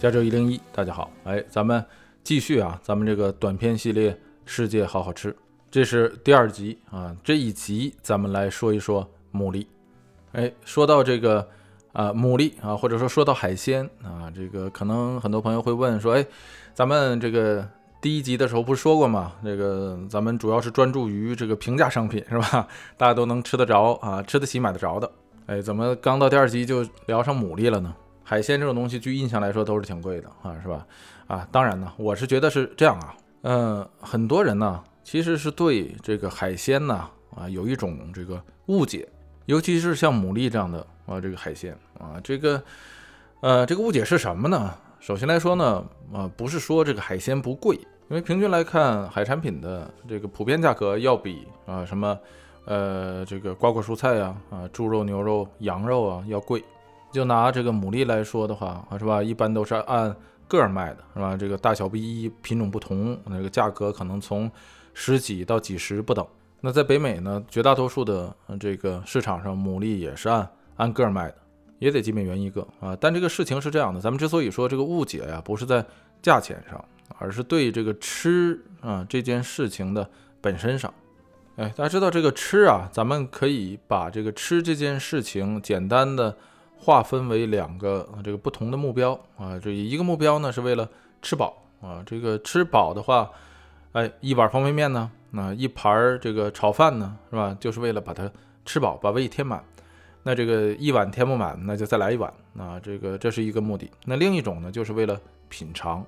加州一零一，大家好，哎，咱们继续啊，咱们这个短片系列《世界好好吃》，这是第二集啊。这一集咱们来说一说牡蛎。哎，说到这个啊牡蛎啊，或者说说到海鲜啊，这个可能很多朋友会问说，哎，咱们这个第一集的时候不是说过吗？这个咱们主要是专注于这个平价商品是吧？大家都能吃得着啊，吃得起买得着的。哎，怎么刚到第二集就聊上牡蛎了呢？海鲜这种东西，据印象来说都是挺贵的啊，是吧？啊，当然呢，我是觉得是这样啊。嗯，很多人呢其实是对这个海鲜呢啊有一种这个误解，尤其是像牡蛎这样的啊这个海鲜啊，这个呃这个误解是什么呢？首先来说呢啊不是说这个海鲜不贵，因为平均来看海产品的这个普遍价格要比啊什么呃这个瓜果蔬菜呀啊猪肉牛肉羊肉啊要贵。就拿这个牡蛎来说的话啊，是吧？一般都是按个儿卖的，是吧？这个大小不一，品种不同，那个价格可能从十几到几十不等。那在北美呢，绝大多数的这个市场上，牡蛎也是按按个儿卖的，也得几美元一个啊。但这个事情是这样的，咱们之所以说这个误解呀，不是在价钱上，而是对这个吃啊这件事情的本身上。哎，大家知道这个吃啊，咱们可以把这个吃这件事情简单的。划分为两个这个不同的目标啊，这一个目标呢是为了吃饱啊，这个吃饱的话，哎，一碗方便面呢，那一盘这个炒饭呢，是吧？就是为了把它吃饱，把胃填满。那这个一碗填不满，那就再来一碗啊，这个这是一个目的。那另一种呢，就是为了品尝。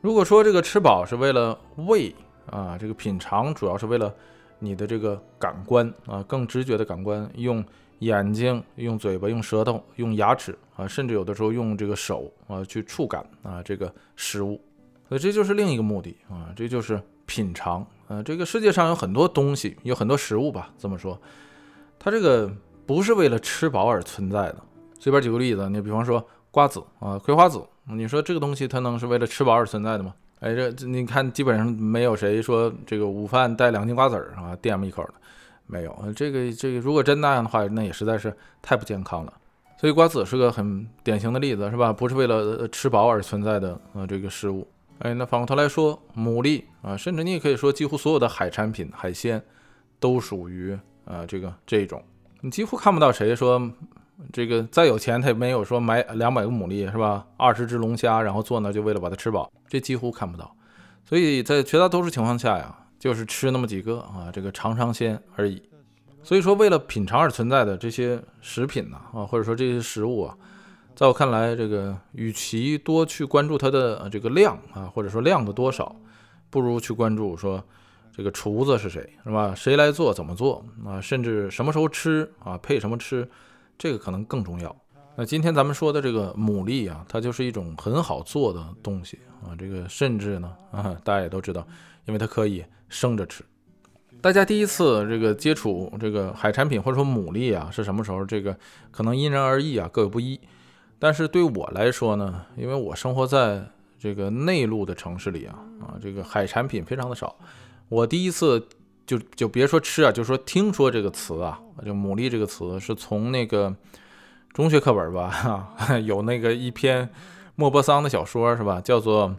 如果说这个吃饱是为了胃啊，这个品尝主要是为了你的这个感官啊，更直觉的感官用。眼睛用嘴巴用舌头用牙齿啊，甚至有的时候用这个手啊去触感啊这个食物，所以这就是另一个目的啊，这就是品尝啊。这个世界上有很多东西，有很多食物吧，这么说，它这个不是为了吃饱而存在的。随便举个例子，你比方说瓜子啊，葵花籽，你说这个东西它能是为了吃饱而存在的吗？哎，这你看基本上没有谁说这个午饭带两斤瓜子儿啊垫么一口的。没有，这个这个，如果真那样的话，那也实在是太不健康了。所以瓜子是个很典型的例子，是吧？不是为了吃饱而存在的啊，这个食物。哎，那反过头来说，牡蛎啊，甚至你也可以说，几乎所有的海产品、海鲜都属于啊这个这种。你几乎看不到谁说这个再有钱，他也没有说买两百个牡蛎，是吧？二十只龙虾，然后坐那就为了把它吃饱，这几乎看不到。所以在绝大多数情况下呀。就是吃那么几个啊，这个尝尝鲜而已。所以说，为了品尝而存在的这些食品呢，啊，或者说这些食物啊，在我看来，这个与其多去关注它的这个量啊，或者说量的多少，不如去关注说这个厨子是谁，是吧？谁来做，怎么做啊？甚至什么时候吃啊，配什么吃，这个可能更重要。那今天咱们说的这个牡蛎啊，它就是一种很好做的东西啊。这个甚至呢，啊，大家也都知道，因为它可以。生着吃，大家第一次这个接触这个海产品或者说牡蛎啊是什么时候？这个可能因人而异啊，各有不一。但是对我来说呢，因为我生活在这个内陆的城市里啊，啊，这个海产品非常的少。我第一次就就别说吃啊，就说听说这个词啊，就牡蛎这个词是从那个中学课本吧，有那个一篇莫泊桑的小说是吧，叫做。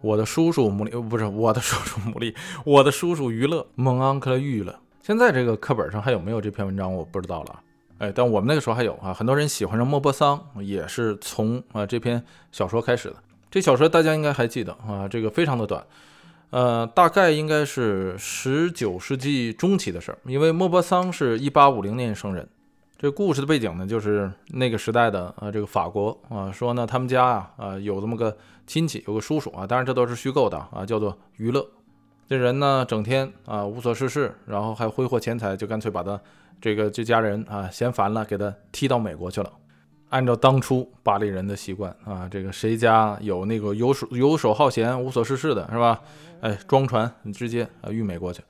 我的叔叔牡蛎不是我的叔叔牡蛎，我的叔叔娱 乐蒙昂克娱乐。现在这个课本上还有没有这篇文章？我不知道了。哎，但我们那个时候还有啊，很多人喜欢上莫泊桑，也是从啊这篇小说开始的。这小说大家应该还记得啊，这个非常的短，呃，大概应该是十九世纪中期的事儿，因为莫泊桑是一八五零年生人。这故事的背景呢，就是那个时代的啊，这个法国啊，说呢他们家啊啊有这么个亲戚，有个叔叔啊，当然这都是虚构的啊，叫做娱乐。这人呢整天啊无所事事，然后还挥霍钱财，就干脆把他这个这家人啊嫌烦了，给他踢到美国去了。按照当初巴黎人的习惯啊，这个谁家有那个游手游手好闲、无所事事的，是吧？哎，装船你直接啊运美国去。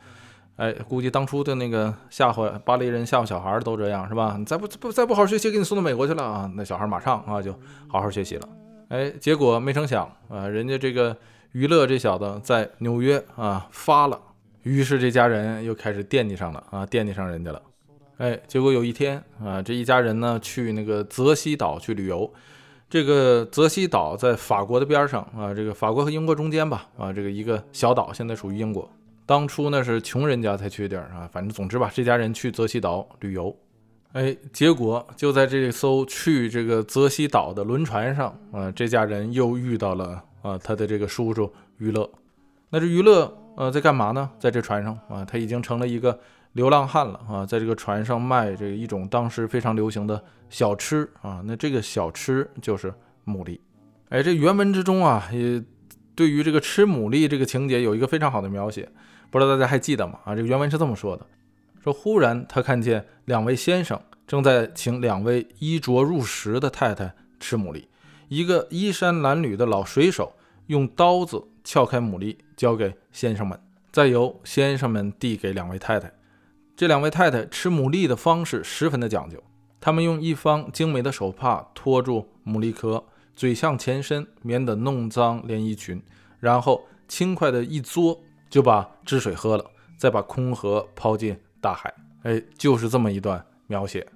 哎，估计当初的那个吓唬巴黎人吓唬小孩都这样是吧？你再不不再不好好学习，给你送到美国去了啊！那小孩马上啊就好好学习了。哎，结果没成想啊，人家这个娱乐这小子在纽约啊发了，于是这家人又开始惦记上了啊，惦记上人家了。哎，结果有一天啊，这一家人呢去那个泽西岛去旅游，这个泽西岛在法国的边上啊，这个法国和英国中间吧，啊，这个一个小岛现在属于英国。当初呢是穷人家才去的地儿啊，反正总之吧，这家人去泽西岛旅游，哎，结果就在这艘去这个泽西岛的轮船上啊，这家人又遇到了啊他的这个叔叔娱乐。那这娱乐呃在干嘛呢？在这船上啊，他已经成了一个流浪汉了啊，在这个船上卖这一种当时非常流行的小吃啊，那这个小吃就是牡蛎。哎，这原文之中啊，也对于这个吃牡蛎这个情节有一个非常好的描写。不知道大家还记得吗？啊，这个原文是这么说的：说忽然他看见两位先生正在请两位衣着入时的太太吃牡蛎，一个衣衫褴褛的老水手用刀子撬开牡蛎交给先生们，再由先生们递给两位太太。这两位太太吃牡蛎的方式十分的讲究，他们用一方精美的手帕托住牡蛎壳，嘴向前伸，免得弄脏连衣裙，然后轻快的一嘬。就把汁水喝了，再把空盒抛进大海。哎，就是这么一段描写。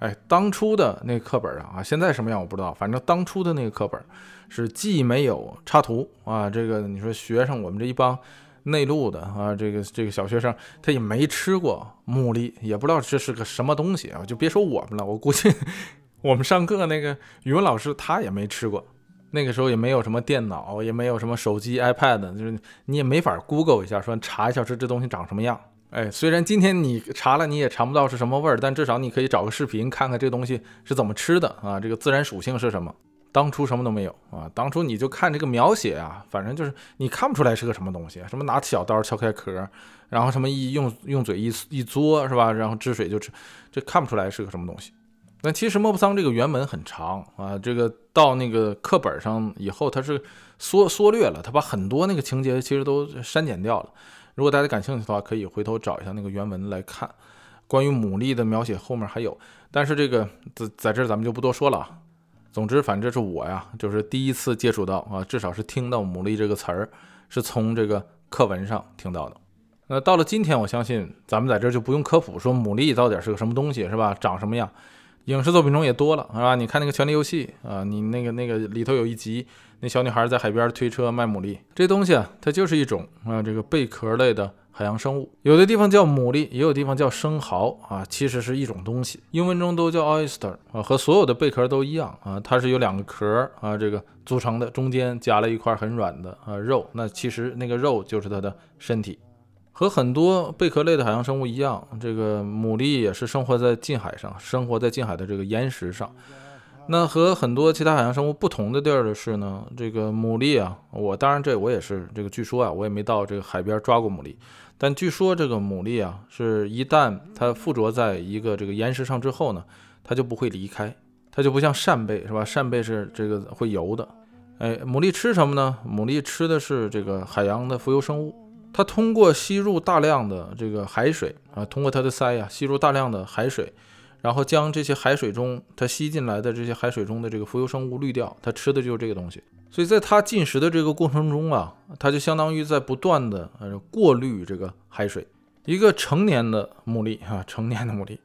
哎，当初的那个课本上，啊，现在什么样我不知道。反正当初的那个课本是既没有插图啊，这个你说学生我们这一帮内陆的啊，这个这个小学生他也没吃过牡蛎，也不知道这是个什么东西啊。就别说我们了，我估计 我们上课那个语文老师他也没吃过。那个时候也没有什么电脑，也没有什么手机、iPad，就是你也没法 Google 一下，说查一下这这东西长什么样。哎，虽然今天你查了，你也尝不到是什么味儿，但至少你可以找个视频看看这东西是怎么吃的啊，这个自然属性是什么。当初什么都没有啊，当初你就看这个描写啊，反正就是你看不出来是个什么东西，什么拿小刀敲开壳，然后什么一用用嘴一一嘬是吧，然后汁水就吃，这看不出来是个什么东西。那其实莫泊桑这个原文很长啊，这个到那个课本上以后，它是缩缩略了，它把很多那个情节其实都删减掉了。如果大家感兴趣的话，可以回头找一下那个原文来看。关于牡蛎的描写后面还有，但是这个在在这咱们就不多说了啊。总之，反正这是我呀，就是第一次接触到啊，至少是听到牡蛎这个词儿，是从这个课文上听到的。那到了今天，我相信咱们在这就不用科普说牡蛎到底是个什么东西，是吧？长什么样？影视作品中也多了，是吧？你看那个《权力游戏》啊，你那个那个里头有一集，那小女孩在海边推车卖牡蛎，这东西啊，它就是一种啊这个贝壳类的海洋生物，有的地方叫牡蛎，也有地方叫生蚝啊，其实是一种东西，英文中都叫 oyster 啊，和所有的贝壳都一样啊，它是由两个壳啊这个组成的，中间夹了一块很软的啊肉，那其实那个肉就是它的身体。和很多贝壳类的海洋生物一样，这个牡蛎也是生活在近海上，生活在近海的这个岩石上。那和很多其他海洋生物不同的地儿的是呢，这个牡蛎啊，我当然这我也是这个，据说啊，我也没到这个海边抓过牡蛎，但据说这个牡蛎啊，是一旦它附着在一个这个岩石上之后呢，它就不会离开，它就不像扇贝是吧？扇贝是这个会游的。哎，牡蛎吃什么呢？牡蛎吃的是这个海洋的浮游生物。它通过吸入大量的这个海水啊，通过它的鳃呀吸入大量的海水，然后将这些海水中它吸进来的这些海水中的这个浮游生物滤掉，它吃的就是这个东西。所以在它进食的这个过程中啊，它就相当于在不断的呃过滤这个海水。一个成年的牡蛎啊，成年的牡蛎，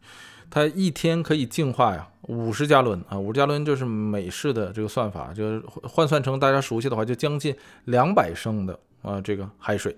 它一天可以净化呀五十加仑啊，五十加仑就是美式的这个算法，就是换算成大家熟悉的话，就将近两百升的啊这个海水。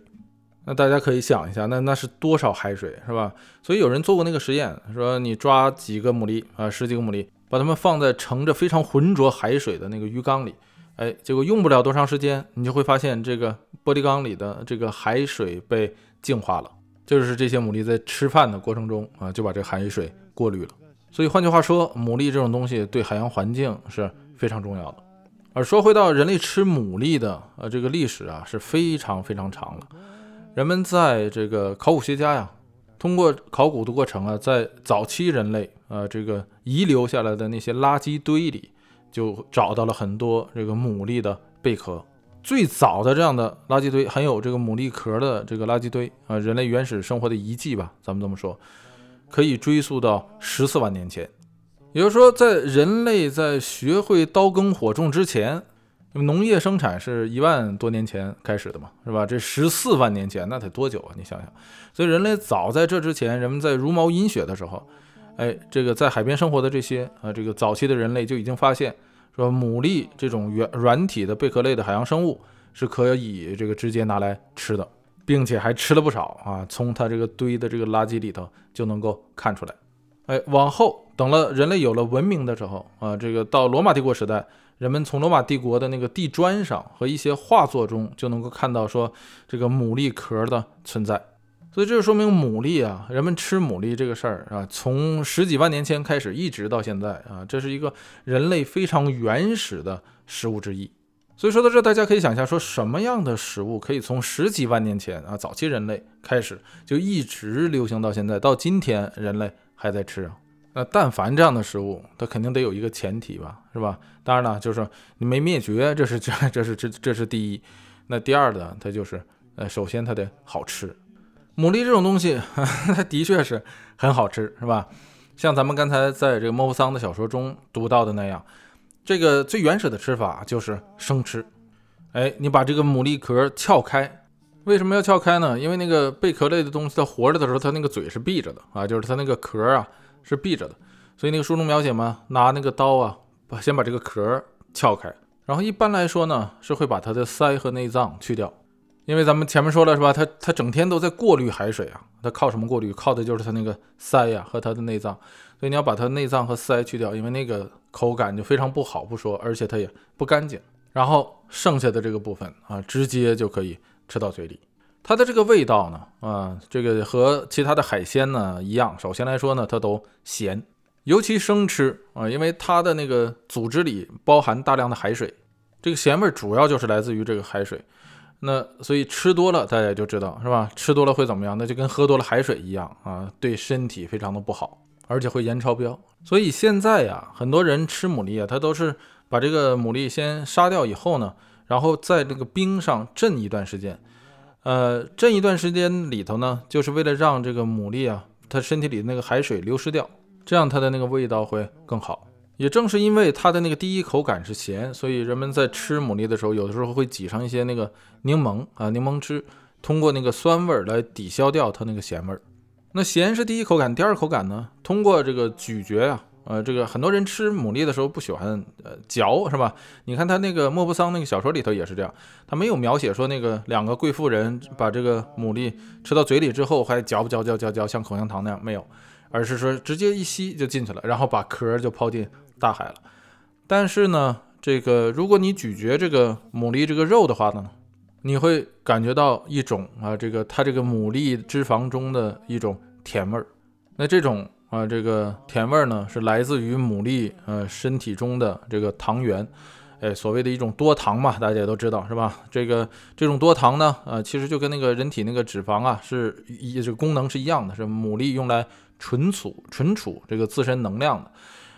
那大家可以想一下，那那是多少海水，是吧？所以有人做过那个实验，说你抓几个牡蛎啊，十几个牡蛎，把它们放在盛着非常浑浊海水的那个鱼缸里，哎，结果用不了多长时间，你就会发现这个玻璃缸里的这个海水被净化了，就是这些牡蛎在吃饭的过程中啊，就把这海水过滤了。所以换句话说，牡蛎这种东西对海洋环境是非常重要的。而说回到人类吃牡蛎的呃这个历史啊，是非常非常长了。人们在这个考古学家呀，通过考古的过程啊，在早期人类啊这个遗留下来的那些垃圾堆里，就找到了很多这个牡蛎的贝壳。最早的这样的垃圾堆，含有这个牡蛎壳的这个垃圾堆啊，人类原始生活的遗迹吧，咱们这么说，可以追溯到十四万年前。也就是说，在人类在学会刀耕火种之前。农业生产是一万多年前开始的嘛，是吧？这十四万年前那得多久啊？你想想，所以人类早在这之前，人们在茹毛饮血的时候，哎，这个在海边生活的这些啊，这个早期的人类就已经发现，说牡蛎这种软软体的贝壳类的海洋生物是可以这个直接拿来吃的，并且还吃了不少啊，从它这个堆的这个垃圾里头就能够看出来。哎，往后等了人类有了文明的时候啊，这个到罗马帝国时代，人们从罗马帝国的那个地砖上和一些画作中就能够看到说这个牡蛎壳的存在。所以这就说明牡蛎啊，人们吃牡蛎这个事儿啊，从十几万年前开始一直到现在啊，这是一个人类非常原始的食物之一。所以说到这，大家可以想一下，说什么样的食物可以从十几万年前啊，早期人类开始就一直流行到现在，到今天人类还在吃啊？那但凡这样的食物，它肯定得有一个前提吧，是吧？当然了，就是你没灭绝，这是这这是这这是第一。那第二的，它就是呃，首先它得好吃。牡蛎这种东西，它的确是很好吃，是吧？像咱们刚才在这个莫泊桑的小说中读到的那样，这个最原始的吃法就是生吃。哎，你把这个牡蛎壳撬开，为什么要撬开呢？因为那个贝壳类的东西它活着的时候，它那个嘴是闭着的啊，就是它那个壳啊是闭着的。所以那个书中描写嘛，拿那个刀啊，把先把这个壳撬开，然后一般来说呢，是会把它的鳃和内脏去掉。因为咱们前面说了是吧？它它整天都在过滤海水啊，它靠什么过滤？靠的就是它那个鳃呀和它的内脏。所以你要把它内脏和鳃去掉，因为那个口感就非常不好不说，而且它也不干净。然后剩下的这个部分啊，直接就可以吃到嘴里。它的这个味道呢，啊，这个和其他的海鲜呢一样。首先来说呢，它都咸，尤其生吃啊，因为它的那个组织里包含大量的海水，这个咸味主要就是来自于这个海水。那所以吃多了，大家就知道是吧？吃多了会怎么样？那就跟喝多了海水一样啊，对身体非常的不好，而且会盐超标。所以现在呀，很多人吃牡蛎啊，他都是把这个牡蛎先杀掉以后呢，然后在这个冰上镇一段时间。呃，这一段时间里头呢，就是为了让这个牡蛎啊，它身体里的那个海水流失掉，这样它的那个味道会更好。也正是因为它的那个第一口感是咸，所以人们在吃牡蛎的时候，有的时候会挤上一些那个柠檬啊，柠檬汁，通过那个酸味儿来抵消掉它那个咸味儿。那咸是第一口感，第二口感呢，通过这个咀嚼呀，呃，这个很多人吃牡蛎的时候不喜欢呃嚼，是吧？你看他那个莫泊桑那个小说里头也是这样，他没有描写说那个两个贵妇人把这个牡蛎吃到嘴里之后还嚼不嚼嚼嚼嚼，像口香糖那样没有，而是说直接一吸就进去了，然后把壳就抛进。大海了，但是呢，这个如果你咀嚼这个牡蛎这个肉的话呢，你会感觉到一种啊，这个它这个牡蛎脂肪中的一种甜味儿。那这种啊，这个甜味呢，是来自于牡蛎呃身体中的这个糖原，哎，所谓的一种多糖嘛，大家也都知道是吧？这个这种多糖呢，呃，其实就跟那个人体那个脂肪啊，是一这个功能是一样的，是牡蛎用来存储存储这个自身能量的。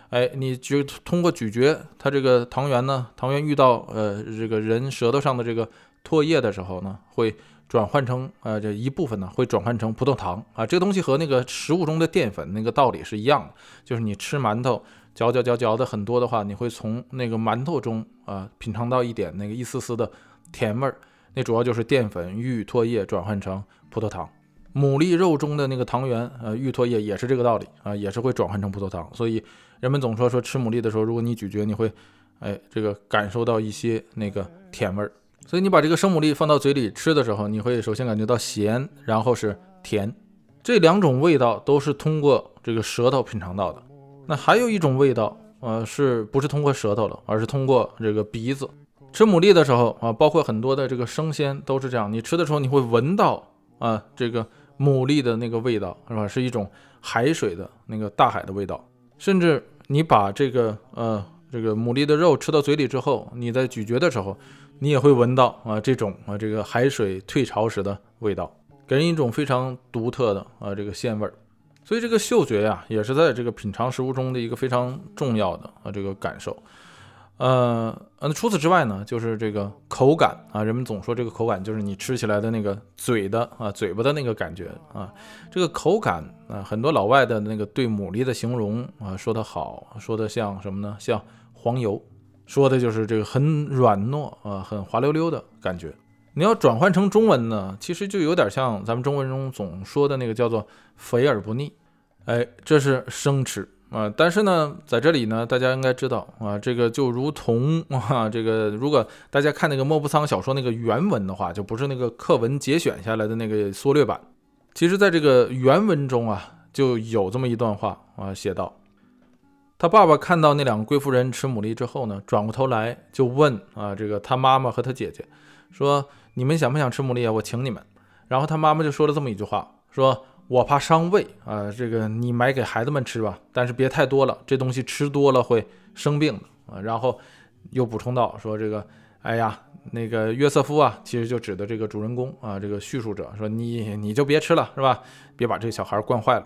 哎，你就通过咀嚼它这个糖原呢，糖原遇到呃这个人舌头上的这个唾液的时候呢，会转换成呃这一部分呢会转换成葡萄糖啊，这个东西和那个食物中的淀粉那个道理是一样的，就是你吃馒头嚼嚼嚼嚼的很多的话，你会从那个馒头中啊品尝到一点那个一丝丝的甜味儿，那主要就是淀粉遇唾液转换成葡萄糖。牡蛎肉中的那个糖原，呃，遇唾液也是这个道理啊，也是会转换成葡萄糖。所以人们总说说吃牡蛎的时候，如果你咀嚼，你会，哎，这个感受到一些那个甜味儿。所以你把这个生牡蛎放到嘴里吃的时候，你会首先感觉到咸，然后是甜，这两种味道都是通过这个舌头品尝到的。那还有一种味道，呃，是不是通过舌头了，而是通过这个鼻子？吃牡蛎的时候啊，包括很多的这个生鲜都是这样，你吃的时候你会闻到啊，这个。牡蛎的那个味道是吧？是一种海水的那个大海的味道。甚至你把这个呃这个牡蛎的肉吃到嘴里之后，你在咀嚼的时候，你也会闻到啊这种啊这个海水退潮时的味道，给人一种非常独特的啊这个鲜味儿。所以这个嗅觉呀，也是在这个品尝食物中的一个非常重要的啊这个感受。呃，嗯，除此之外呢，就是这个口感啊，人们总说这个口感就是你吃起来的那个嘴的啊，嘴巴的那个感觉啊，这个口感啊，很多老外的那个对牡蛎的形容啊，说的好，说的像什么呢？像黄油，说的就是这个很软糯啊，很滑溜溜的感觉。你要转换成中文呢，其实就有点像咱们中文中总说的那个叫做肥而不腻。哎，这是生吃啊。但是呢，在这里呢，大家应该知道啊，这个就如同啊，这个如果大家看那个莫泊桑小说那个原文的话，就不是那个课文节选下来的那个缩略版。其实，在这个原文中啊，就有这么一段话啊，写道：他爸爸看到那两个贵妇人吃牡蛎之后呢，转过头来就问啊，这个他妈妈和他姐姐说：“你们想不想吃牡蛎啊？我请你们。”然后他妈妈就说了这么一句话，说。我怕伤胃啊，这个你买给孩子们吃吧，但是别太多了，这东西吃多了会生病啊。然后又补充到说这个，哎呀，那个约瑟夫啊，其实就指的这个主人公啊，这个叙述者说你你就别吃了是吧？别把这个小孩惯坏了。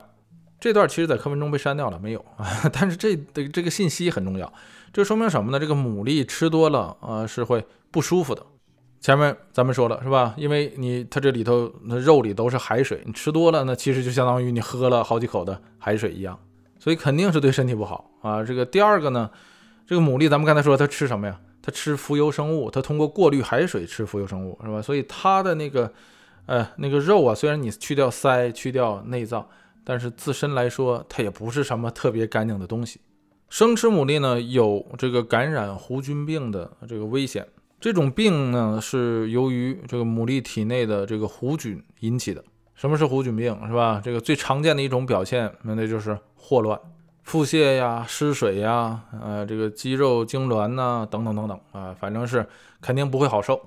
这段其实在课文中被删掉了，没有啊。但是这的这个信息很重要，这说明什么呢？这个牡蛎吃多了啊是会不舒服的。前面咱们说了是吧？因为你它这里头那肉里都是海水，你吃多了，那其实就相当于你喝了好几口的海水一样，所以肯定是对身体不好啊。这个第二个呢，这个牡蛎咱们刚才说它吃什么呀？它吃浮游生物，它通过过滤海水吃浮游生物是吧？所以它的那个呃那个肉啊，虽然你去掉鳃、去掉内脏，但是自身来说它也不是什么特别干净的东西。生吃牡蛎呢，有这个感染弧菌病的这个危险。这种病呢，是由于这个牡蛎体内的这个弧菌引起的。什么是弧菌病，是吧？这个最常见的一种表现，那就是霍乱、腹泻呀、失水呀，呃，这个肌肉痉挛呐，等等等等啊，反正是肯定不会好受，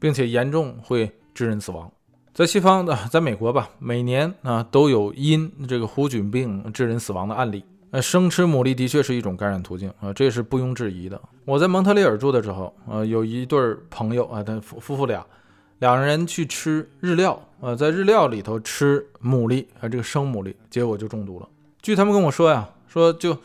并且严重会致人死亡。在西方的，在美国吧，每年啊都有因这个弧菌病致人死亡的案例。呃，生吃牡蛎的确是一种感染途径啊，这是毋庸置疑的。我在蒙特利尔住的时候，呃，有一对朋友啊，他夫夫妇俩，两人去吃日料，呃，在日料里头吃牡蛎啊，这个生牡蛎，结果就中毒了。据他们跟我说呀，说就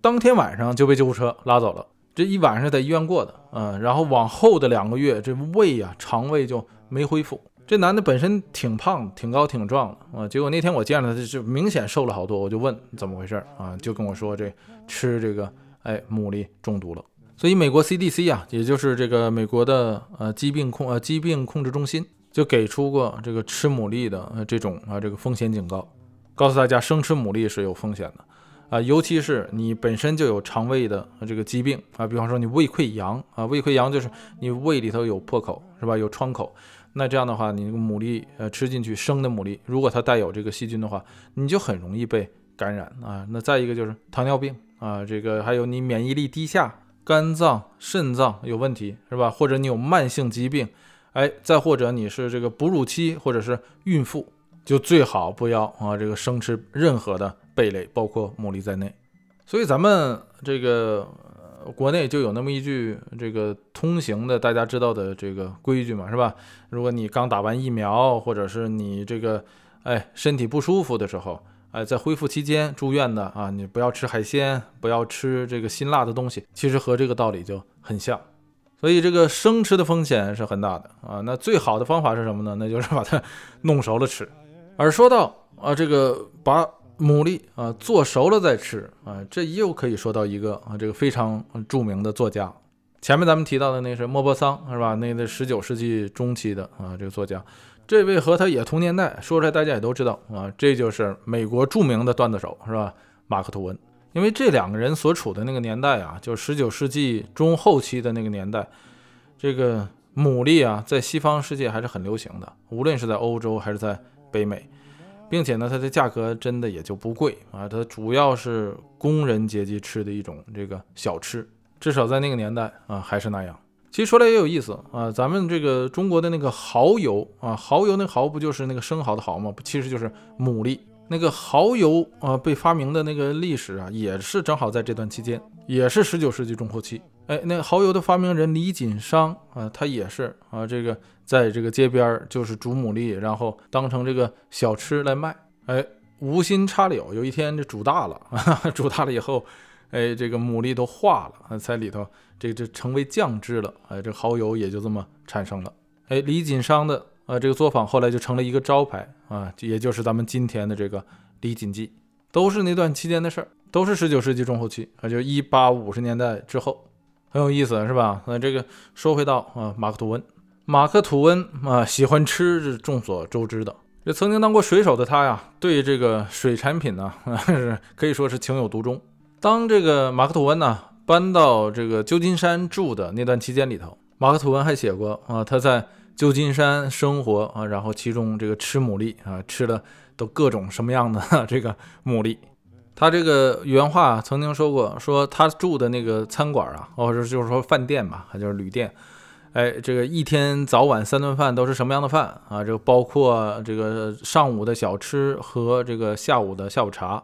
当天晚上就被救护车拉走了，这一晚上在医院过的，嗯，然后往后的两个月，这胃呀、肠胃就没恢复。这男的本身挺胖、挺高、挺壮的啊，结果那天我见了他，就明显瘦了好多。我就问怎么回事啊，就跟我说这吃这个哎牡蛎中毒了。所以美国 CDC 啊，也就是这个美国的呃疾病控呃疾病控制中心，就给出过这个吃牡蛎的这种啊这个风险警告，告诉大家生吃牡蛎是有风险的啊，尤其是你本身就有肠胃的这个疾病啊，比方说你胃溃疡啊，胃溃疡就是你胃里头有破口是吧，有创口。那这样的话，你那个牡蛎，呃，吃进去生的牡蛎，如果它带有这个细菌的话，你就很容易被感染啊。那再一个就是糖尿病啊，这个还有你免疫力低下，肝脏、肾脏有问题是吧？或者你有慢性疾病，哎，再或者你是这个哺乳期或者是孕妇，就最好不要啊，这个生吃任何的贝类，包括牡蛎在内。所以咱们这个。国内就有那么一句这个通行的大家知道的这个规矩嘛，是吧？如果你刚打完疫苗，或者是你这个哎身体不舒服的时候，哎在恢复期间住院的啊，你不要吃海鲜，不要吃这个辛辣的东西。其实和这个道理就很像，所以这个生吃的风险是很大的啊。那最好的方法是什么呢？那就是把它弄熟了吃。而说到啊这个把。牡蛎啊，做熟了再吃啊，这又可以说到一个啊，这个非常著名的作家。前面咱们提到的那是莫泊桑，是吧？那个十九世纪中期的啊，这个作家，这位和他也同年代，说出来大家也都知道啊，这就是美国著名的段子手，是吧？马克吐温。因为这两个人所处的那个年代啊，就十九世纪中后期的那个年代，这个牡蛎啊，在西方世界还是很流行的，无论是在欧洲还是在北美。并且呢，它的价格真的也就不贵啊，它主要是工人阶级吃的一种这个小吃，至少在那个年代啊还是那样。其实说来也有意思啊，咱们这个中国的那个蚝油啊，蚝油那蚝不就是那个生蚝的蚝吗？其实就是牡蛎。那个蚝油啊被发明的那个历史啊，也是正好在这段期间，也是十九世纪中后期。哎，那蚝油的发明人李锦商啊，他也是啊，这个在这个街边儿就是煮牡蛎，然后当成这个小吃来卖。哎，无心插柳，有一天这煮大了，哈 哈煮大了以后，哎，这个牡蛎都化了，在里头这这成为酱汁了。哎，这蚝油也就这么产生了。哎，李锦商的啊这个作坊后来就成了一个招牌啊，也就是咱们今天的这个李锦记，都是那段期间的事儿，都是十九世纪中后期，啊，就一八五十年代之后。很有意思，是吧？那这个说回到啊，马克吐温，马克吐温啊，喜欢吃是众所周知的。这曾经当过水手的他呀，对这个水产品呢，是可以说是情有独钟。当这个马克吐温呢搬到这个旧金山住的那段期间里头，马克吐温还写过啊，他在旧金山生活啊，然后其中这个吃牡蛎啊，吃的都各种什么样的 这个牡蛎。他这个原话曾经说过，说他住的那个餐馆啊，或者就是说饭店吧，还就是旅店。哎，这个一天早晚三顿饭都是什么样的饭啊？这个包括这个上午的小吃和这个下午的下午茶，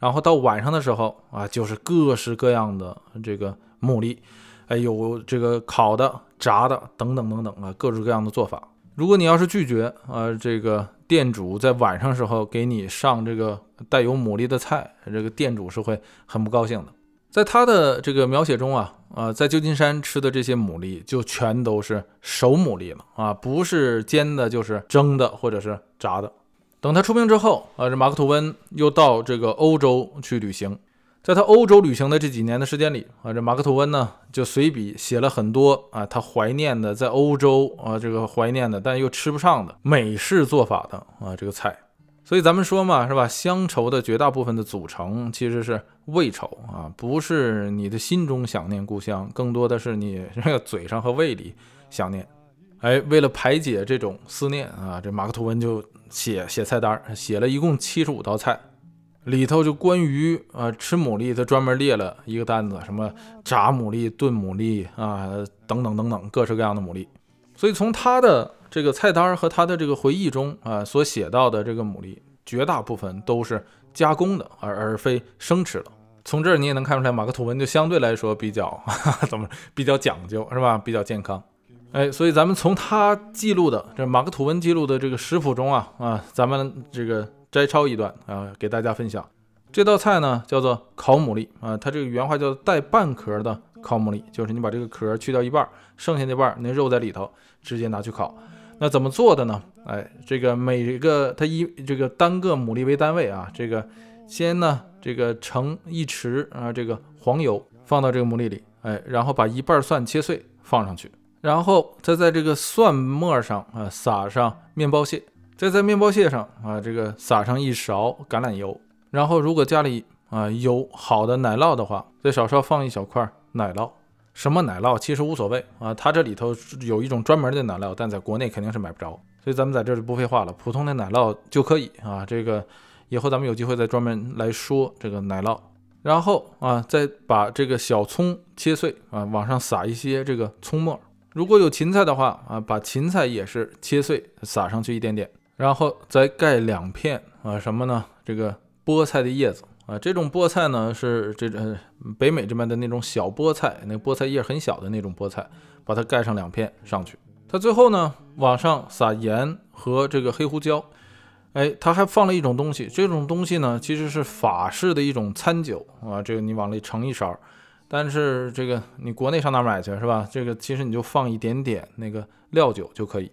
然后到晚上的时候啊，就是各式各样的这个牡蛎，哎，有这个烤的、炸的等等等等啊，各式各样的做法。如果你要是拒绝啊，这个店主在晚上时候给你上这个带有牡蛎的菜，这个店主是会很不高兴的。在他的这个描写中啊，啊，在旧金山吃的这些牡蛎就全都是熟牡蛎了啊，不是煎的，就是蒸的或者是炸的。等他出名之后啊，这马克吐温又到这个欧洲去旅行，在他欧洲旅行的这几年的时间里啊，这马克吐温呢就随笔写了很多啊，他怀念的在欧洲啊这个怀念的但又吃不上的美式做法的啊这个菜。所以咱们说嘛，是吧？乡愁的绝大部分的组成其实是味愁啊，不是你的心中想念故乡，更多的是你这个嘴上和胃里想念。哎，为了排解这种思念啊，这马克吐温就写写菜单，写了一共七十五道菜，里头就关于呃吃牡蛎，他专门列了一个单子，什么炸牡蛎、炖牡蛎啊，等等等等，各式各样的牡蛎。所以从他的这个菜单和他的这个回忆中啊，所写到的这个牡蛎，绝大部分都是加工的，而而非生吃的。从这儿你也能看出来，马克吐温就相对来说比较 怎么比较讲究，是吧？比较健康。哎，所以咱们从他记录的这马克吐温记录的这个食谱中啊啊，咱们这个摘抄一段啊，给大家分享。这道菜呢叫做烤牡蛎啊，它这个原话叫带半壳的烤牡蛎，就是你把这个壳去掉一半，剩下那半那肉在里头，直接拿去烤。那怎么做的呢？哎，这个每个它以这个单个牡蛎为单位啊，这个先呢这个盛一匙啊这个黄油放到这个牡蛎里，哎，然后把一半蒜切碎放上去，然后再在这个蒜末上啊撒上面包屑，再在面包屑上啊这个撒上一勺橄榄油，然后如果家里啊有好的奶酪的话，再少少放一小块奶酪。什么奶酪其实无所谓啊，它这里头有一种专门的奶酪，但在国内肯定是买不着，所以咱们在这就不废话了，普通的奶酪就可以啊。这个以后咱们有机会再专门来说这个奶酪，然后啊再把这个小葱切碎啊，往上撒一些这个葱末，如果有芹菜的话啊，把芹菜也是切碎撒上去一点点，然后再盖两片啊什么呢？这个菠菜的叶子。啊，这种菠菜呢是这呃北美这边的那种小菠菜，那菠菜叶很小的那种菠菜，把它盖上两片上去。它最后呢往上撒盐和这个黑胡椒，哎，它还放了一种东西，这种东西呢其实是法式的一种餐酒啊，这个你往里盛一勺，但是这个你国内上哪买去是吧？这个其实你就放一点点那个料酒就可以，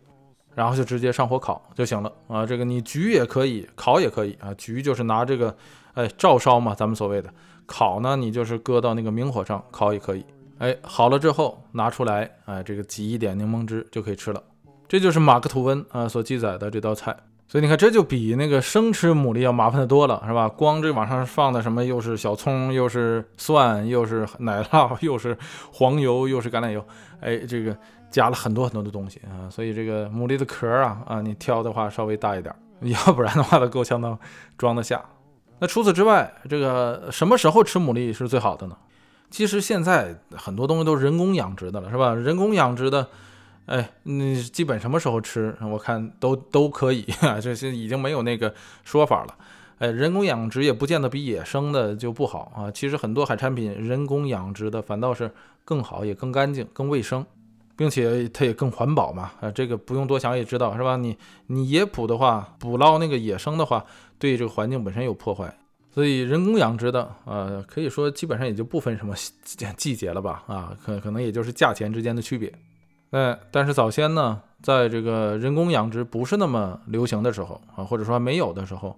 然后就直接上火烤就行了啊。这个你焗也可以，烤也可以啊。焗就是拿这个。哎，照烧嘛，咱们所谓的烤呢，你就是搁到那个明火上烤也可以。哎，好了之后拿出来，哎，这个挤一点柠檬汁就可以吃了。这就是马克吐温啊所记载的这道菜。所以你看，这就比那个生吃牡蛎要麻烦的多了，是吧？光这往上放的什么，又是小葱，又是蒜，又是奶酪，又是黄油，又是橄榄油，哎，这个加了很多很多的东西啊。所以这个牡蛎的壳啊啊，你挑的话稍微大一点，要不然的话它够呛能装得下。那除此之外，这个什么时候吃牡蛎是最好的呢？其实现在很多东西都是人工养殖的了，是吧？人工养殖的，哎，你基本什么时候吃，我看都都可以啊，这些已经没有那个说法了。哎，人工养殖也不见得比野生的就不好啊。其实很多海产品人工养殖的反倒是更好，也更干净、更卫生，并且它也更环保嘛。啊，这个不用多想也知道，是吧？你你野捕的话，捕捞那个野生的话。对这个环境本身有破坏，所以人工养殖的，呃，可以说基本上也就不分什么季节了吧，啊，可可能也就是价钱之间的区别。哎，但是早先呢，在这个人工养殖不是那么流行的时候啊，或者说没有的时候，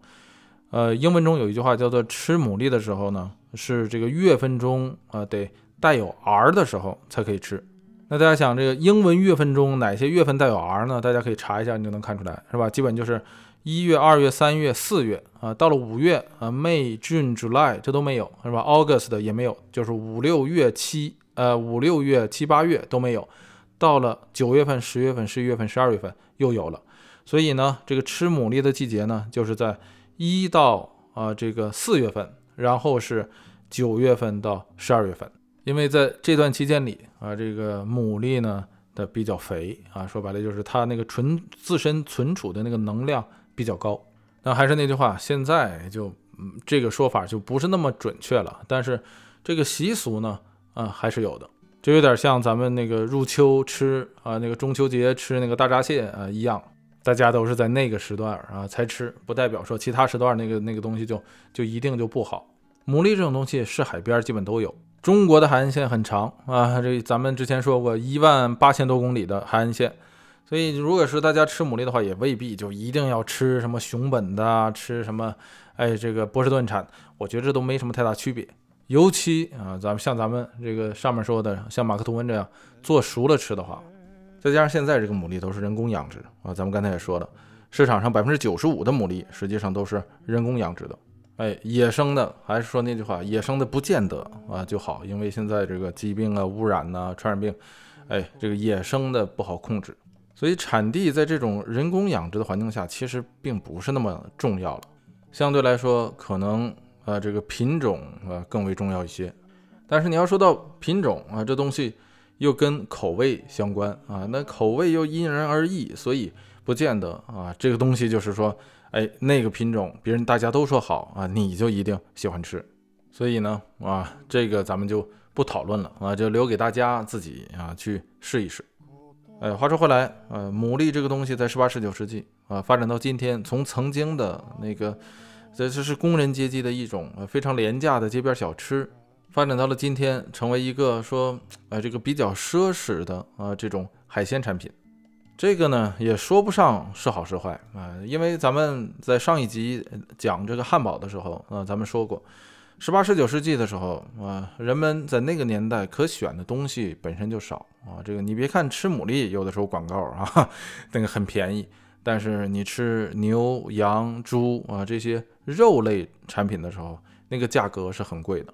呃，英文中有一句话叫做“吃牡蛎的时候呢，是这个月份中啊得带有 r 的时候才可以吃”。那大家想，这个英文月份中哪些月份带有 r 呢？大家可以查一下，你就能看出来，是吧？基本就是一月、二月、三月、四月啊，到了五月啊，May、June、July 这都没有，是吧？August 也没有，就是五六月、七呃五六月、七八月都没有。到了九月份、十月份、十一月份、十二月份又有了。所以呢，这个吃牡蛎的季节呢，就是在一到啊这个四月份，然后是九月份到十二月份。因为在这段期间里啊，这个牡蛎呢的比较肥啊，说白了就是它那个存自身存储的那个能量。比较高，那还是那句话，现在就嗯这个说法就不是那么准确了。但是这个习俗呢，啊还是有的，就有点像咱们那个入秋吃啊，那个中秋节吃那个大闸蟹啊一样，大家都是在那个时段啊才吃，不代表说其他时段那个那个东西就就一定就不好。牡蛎这种东西是海边基本都有，中国的海岸线很长啊，这咱们之前说过一万八千多公里的海岸线。所以，如果是大家吃牡蛎的话，也未必就一定要吃什么熊本的，吃什么，哎，这个波士顿产，我觉得这都没什么太大区别。尤其啊，咱们像咱们这个上面说的，像马克吐温这样做熟了吃的话，再加上现在这个牡蛎都是人工养殖啊，咱们刚才也说了，市场上百分之九十五的牡蛎实际上都是人工养殖的。哎，野生的还是说那句话，野生的不见得啊就好，因为现在这个疾病啊、污染呐、传染病，哎，这个野生的不好控制。所以产地在这种人工养殖的环境下，其实并不是那么重要了。相对来说，可能呃这个品种呃更为重要一些。但是你要说到品种啊，这东西又跟口味相关啊，那口味又因人而异，所以不见得啊这个东西就是说，哎那个品种别人大家都说好啊，你就一定喜欢吃。所以呢啊这个咱们就不讨论了啊，就留给大家自己啊去试一试。哎，话说回来，呃，牡蛎这个东西在十八、十九世纪啊，发展到今天，从曾经的那个，这这是工人阶级的一种呃非常廉价的街边小吃，发展到了今天，成为一个说，呃，这个比较奢侈的啊这种海鲜产品。这个呢，也说不上是好是坏啊，因为咱们在上一集讲这个汉堡的时候啊，咱们说过。十八、十九世纪的时候啊，人们在那个年代可选的东西本身就少啊。这个你别看吃牡蛎，有的时候广告啊，那个很便宜，但是你吃牛、羊、猪啊这些肉类产品的时候，那个价格是很贵的。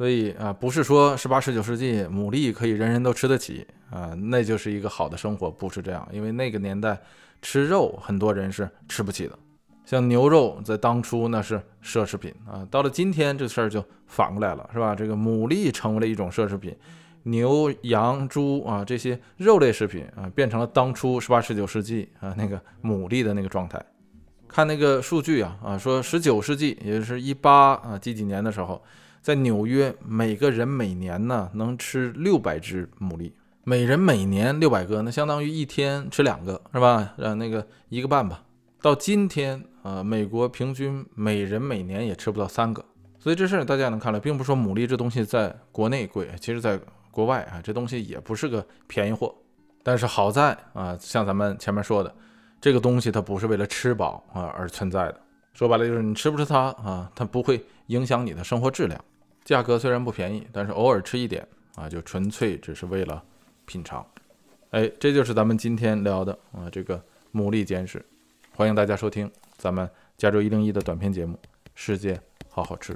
所以啊，不是说十八、十九世纪牡蛎可以人人都吃得起啊，那就是一个好的生活，不是这样。因为那个年代吃肉，很多人是吃不起的。像牛肉在当初那是奢侈品啊，到了今天这事儿就反过来了，是吧？这个牡蛎成为了一种奢侈品，牛、羊、猪啊这些肉类食品啊变成了当初十八、十九世纪啊那个牡蛎的那个状态。看那个数据啊啊，说十九世纪，也就是一八啊几几年的时候，在纽约每个人每年呢能吃六百只牡蛎，每人每年六百个，那相当于一天吃两个，是吧？呃，那个一个半吧。到今天。呃，美国平均每人每年也吃不到三个，所以这事儿大家能看了，并不是说牡蛎这东西在国内贵，其实在国外啊，这东西也不是个便宜货。但是好在啊，像咱们前面说的，这个东西它不是为了吃饱啊而存在的，说白了就是你吃不吃它啊，它不会影响你的生活质量。价格虽然不便宜，但是偶尔吃一点啊，就纯粹只是为了品尝。哎，这就是咱们今天聊的啊，这个牡蛎煎食，欢迎大家收听。咱们加州一零一的短片节目《世界好好吃》。